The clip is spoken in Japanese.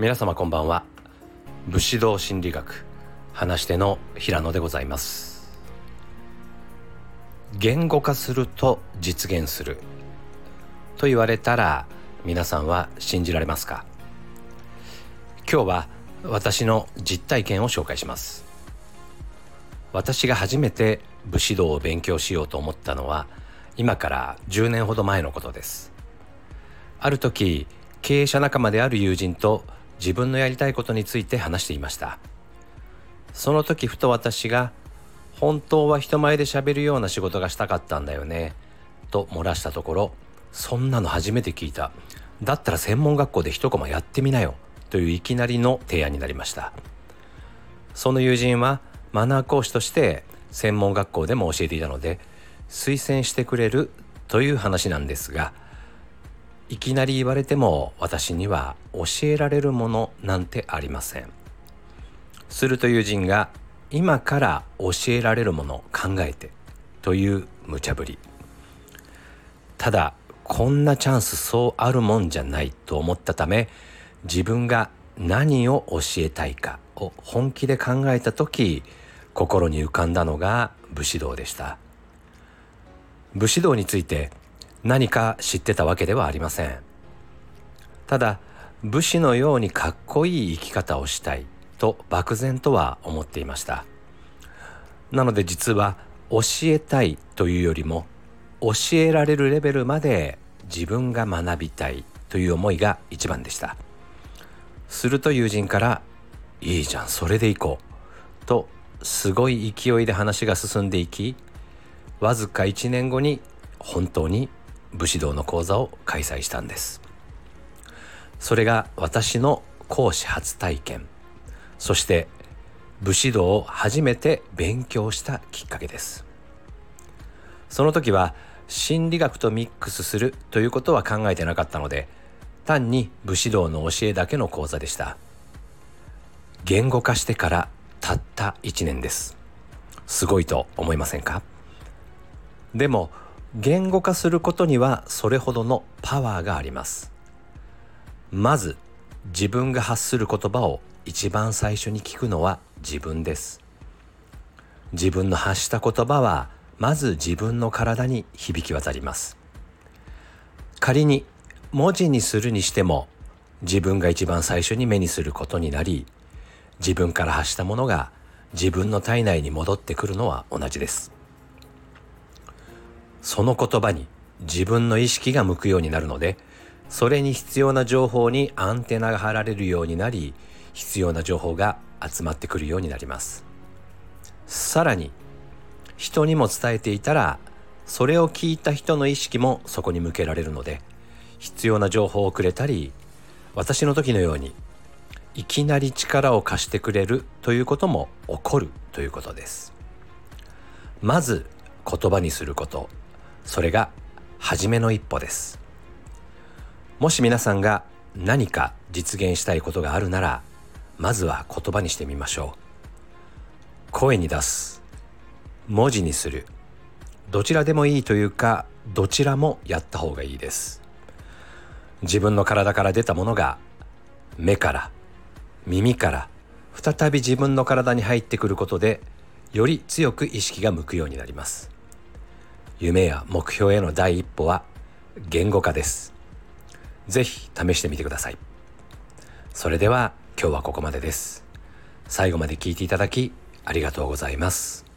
皆様こんばんは。武士道心理学話し手の平野でございます。言語化すると実現する。と言われたら皆さんは信じられますか？今日は私の実体験を紹介します。私が初めて武士道を勉強しようと思ったのは今から10年ほど前のことです。ある時経営者仲間である友人と自分のやりたいことについて話していました。その時ふと私が本当は人前で喋るような仕事がしたかったんだよねと漏らしたところそんなの初めて聞いた。だったら専門学校で一コマやってみなよといういきなりの提案になりました。その友人はマナー講師として専門学校でも教えていたので推薦してくれるという話なんですがいきなり言われても私には教えられるものなんてありません。すると友人が今から教えられるもの考えてという無茶ぶり。ただこんなチャンスそうあるもんじゃないと思ったため自分が何を教えたいかを本気で考えた時心に浮かんだのが武士道でした。武士道について何か知ってたわけではありません。ただ武士のようにかっこいい生き方をしたいと漠然とは思っていました。なので実は教えたいというよりも教えられるレベルまで自分が学びたいという思いが一番でした。すると友人から「いいじゃんそれでいこう」とすごい勢いで話が進んでいきわずか1年後に本当に武士道の講座を開催したんです。それが私の講師初体験。そして武士道を初めて勉強したきっかけです。その時は心理学とミックスするということは考えてなかったので単に武士道の教えだけの講座でした。言語化してからたった1年です。すごいと思いませんか？でも言語化することにはそれほどのパワーがあります。まず自分が発する言葉を一番最初に聞くのは自分です。自分の発した言葉はまず自分の体に響き渡ります。仮に文字にするにしても自分が一番最初に目にすることになり自分から発したものが自分の体内に戻ってくるのは同じです。その言葉に自分の意識が向くようになるのでそれに必要な情報にアンテナが張られるようになり必要な情報が集まってくるようになります。さらに人にも伝えていたらそれを聞いた人の意識もそこに向けられるので必要な情報をくれたり私の時のようにいきなり力を貸してくれるということも起こるということです。まず言葉にすること。それが初めの一歩です。もし皆さんが何か実現したいことがあるならまずは言葉にしてみましょう。声に出す。文字にする。どちらでもいいというかどちらもやった方がいいです。自分の体から出たものが目から耳から再び自分の体に入ってくることでより強く意識が向くようになります。夢や目標への第一歩は言語化です。ぜひ試してみてください。それでは今日はここまでです。最後まで聞いていただきありがとうございます。